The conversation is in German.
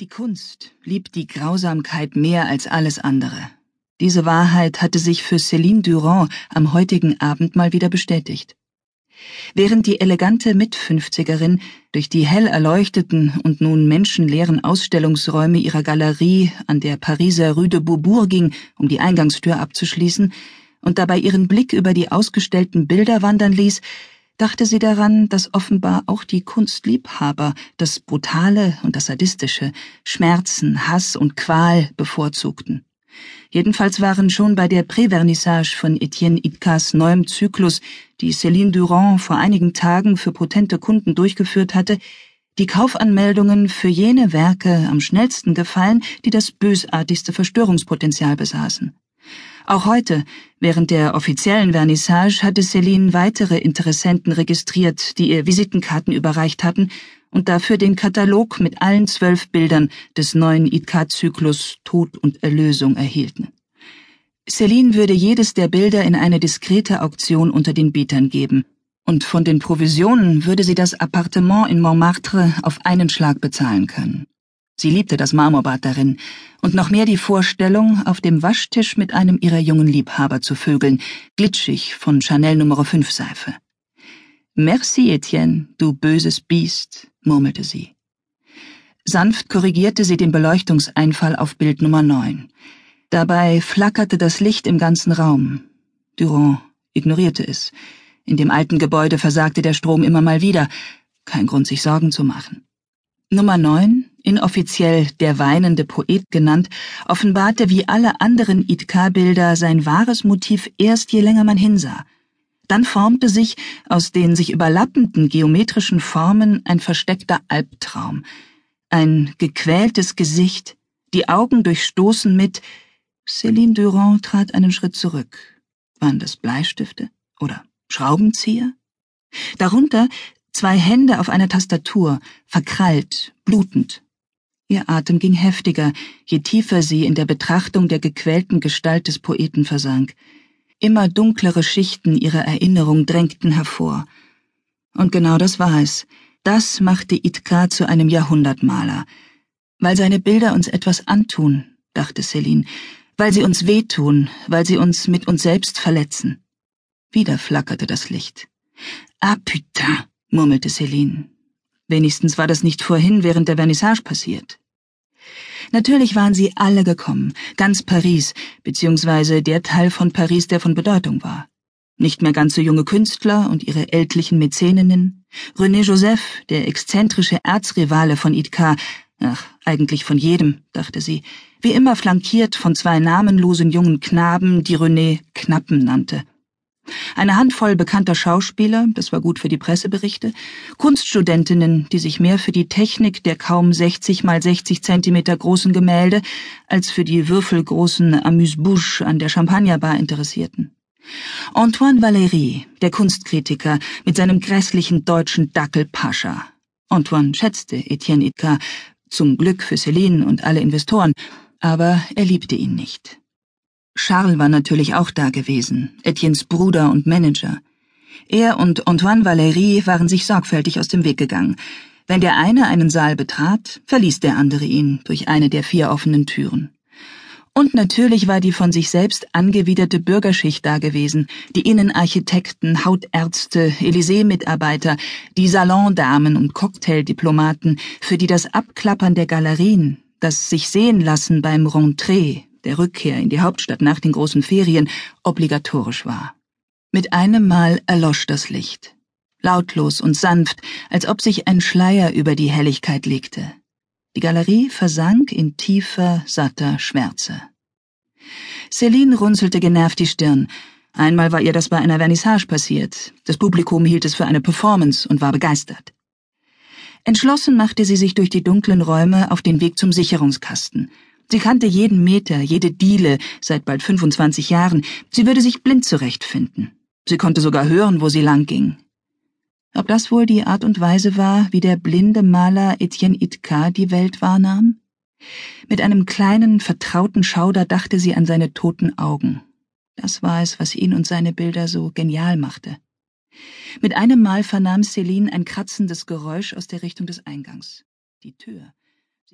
Die Kunst liebt die Grausamkeit mehr als alles andere. Diese Wahrheit hatte sich für Céline Durand am heutigen Abend mal wieder bestätigt. Während die elegante Mitfünfzigerin durch die hell erleuchteten und nun menschenleeren Ausstellungsräume ihrer Galerie an der Pariser Rue de Beaubourg ging, um die Eingangstür abzuschließen, und dabei ihren Blick über die ausgestellten Bilder wandern ließ, dachte sie daran, dass offenbar auch die Kunstliebhaber das Brutale und das Sadistische, Schmerzen, Hass und Qual bevorzugten. Jedenfalls waren schon bei der Prävernissage von Etienne Itkas neuem Zyklus, die Céline Durand vor einigen Tagen für potente Kunden durchgeführt hatte, die Kaufanmeldungen für jene Werke am schnellsten gefallen, die das bösartigste Verstörungspotenzial besaßen. Auch heute, während der offiziellen Vernissage, hatte Celine weitere Interessenten registriert, die ihr Visitenkarten überreicht hatten und dafür den Katalog mit allen zwölf Bildern des neuen IK-Zyklus Tod und Erlösung erhielten. Celine würde jedes der Bilder in eine diskrete Auktion unter den Bietern geben, und von den Provisionen würde sie das Appartement in Montmartre auf einen Schlag bezahlen können. Sie liebte das Marmorbad darin und noch mehr die Vorstellung, auf dem Waschtisch mit einem ihrer jungen Liebhaber zu vögeln, glitschig von Chanel Nummer 5 Seife. Merci, Etienne, du böses Biest, murmelte sie. Sanft korrigierte sie den Beleuchtungseinfall auf Bild Nummer 9. Dabei flackerte das Licht im ganzen Raum. Durand ignorierte es. In dem alten Gebäude versagte der Strom immer mal wieder. Kein Grund, sich Sorgen zu machen. Nummer 9 inoffiziell der weinende Poet genannt, offenbarte wie alle anderen Itka-Bilder sein wahres Motiv erst je länger man hinsah. Dann formte sich aus den sich überlappenden geometrischen Formen ein versteckter Albtraum, ein gequältes Gesicht, die Augen durchstoßen mit Céline Durand trat einen Schritt zurück. Waren das Bleistifte oder Schraubenzieher? Darunter zwei Hände auf einer Tastatur, verkrallt, blutend. Ihr Atem ging heftiger, je tiefer sie in der Betrachtung der gequälten Gestalt des Poeten versank. Immer dunklere Schichten ihrer Erinnerung drängten hervor. Und genau das war es. Das machte Itka zu einem Jahrhundertmaler. Weil seine Bilder uns etwas antun, dachte Celine, weil sie uns wehtun, weil sie uns mit uns selbst verletzen. Wieder flackerte das Licht. Ah, putain, murmelte Celine. Wenigstens war das nicht vorhin während der Vernissage passiert. Natürlich waren sie alle gekommen, ganz Paris, beziehungsweise der Teil von Paris, der von Bedeutung war. Nicht mehr ganz so junge Künstler und ihre ältlichen Mäzeninnen, René Joseph, der exzentrische Erzrivale von Itka, ach, eigentlich von jedem, dachte sie, wie immer flankiert von zwei namenlosen jungen Knaben, die René Knappen nannte. Eine Handvoll bekannter Schauspieler, das war gut für die Presseberichte, Kunststudentinnen, die sich mehr für die Technik der kaum 60 mal 60 Zentimeter großen Gemälde als für die würfelgroßen Amuse-Bouche an der Champagnerbar interessierten. Antoine Valéry, der Kunstkritiker, mit seinem grässlichen deutschen Dackel Pascha. Antoine schätzte Etienne Itka, zum Glück für Céline und alle Investoren, aber er liebte ihn nicht. Charles war natürlich auch da gewesen, Etiennes Bruder und Manager. Er und Antoine Valéry waren sich sorgfältig aus dem Weg gegangen. Wenn der eine einen Saal betrat, verließ der andere ihn durch eine der vier offenen Türen. Und natürlich war die von sich selbst angewiderte Bürgerschicht da gewesen, die Innenarchitekten, Hautärzte, Élysée-Mitarbeiter, die Salondamen und Cocktaildiplomaten, für die das Abklappern der Galerien, das sich sehen lassen beim Rentrée der Rückkehr in die Hauptstadt nach den großen Ferien, obligatorisch war. Mit einem Mal erlosch das Licht, lautlos und sanft, als ob sich ein Schleier über die Helligkeit legte. Die Galerie versank in tiefer, satter Schwärze. Celine runzelte genervt die Stirn. Einmal war ihr das bei einer Vernissage passiert. Das Publikum hielt es für eine Performance und war begeistert. Entschlossen machte sie sich durch die dunklen Räume auf den Weg zum Sicherungskasten Sie kannte jeden Meter, jede Diele seit bald 25 Jahren. Sie würde sich blind zurechtfinden. Sie konnte sogar hören, wo sie lang ging. Ob das wohl die Art und Weise war, wie der blinde Maler Etienne Itka die Welt wahrnahm? Mit einem kleinen, vertrauten Schauder dachte sie an seine toten Augen. Das war es, was ihn und seine Bilder so genial machte. Mit einem Mal vernahm Celine ein kratzendes Geräusch aus der Richtung des Eingangs. Die Tür.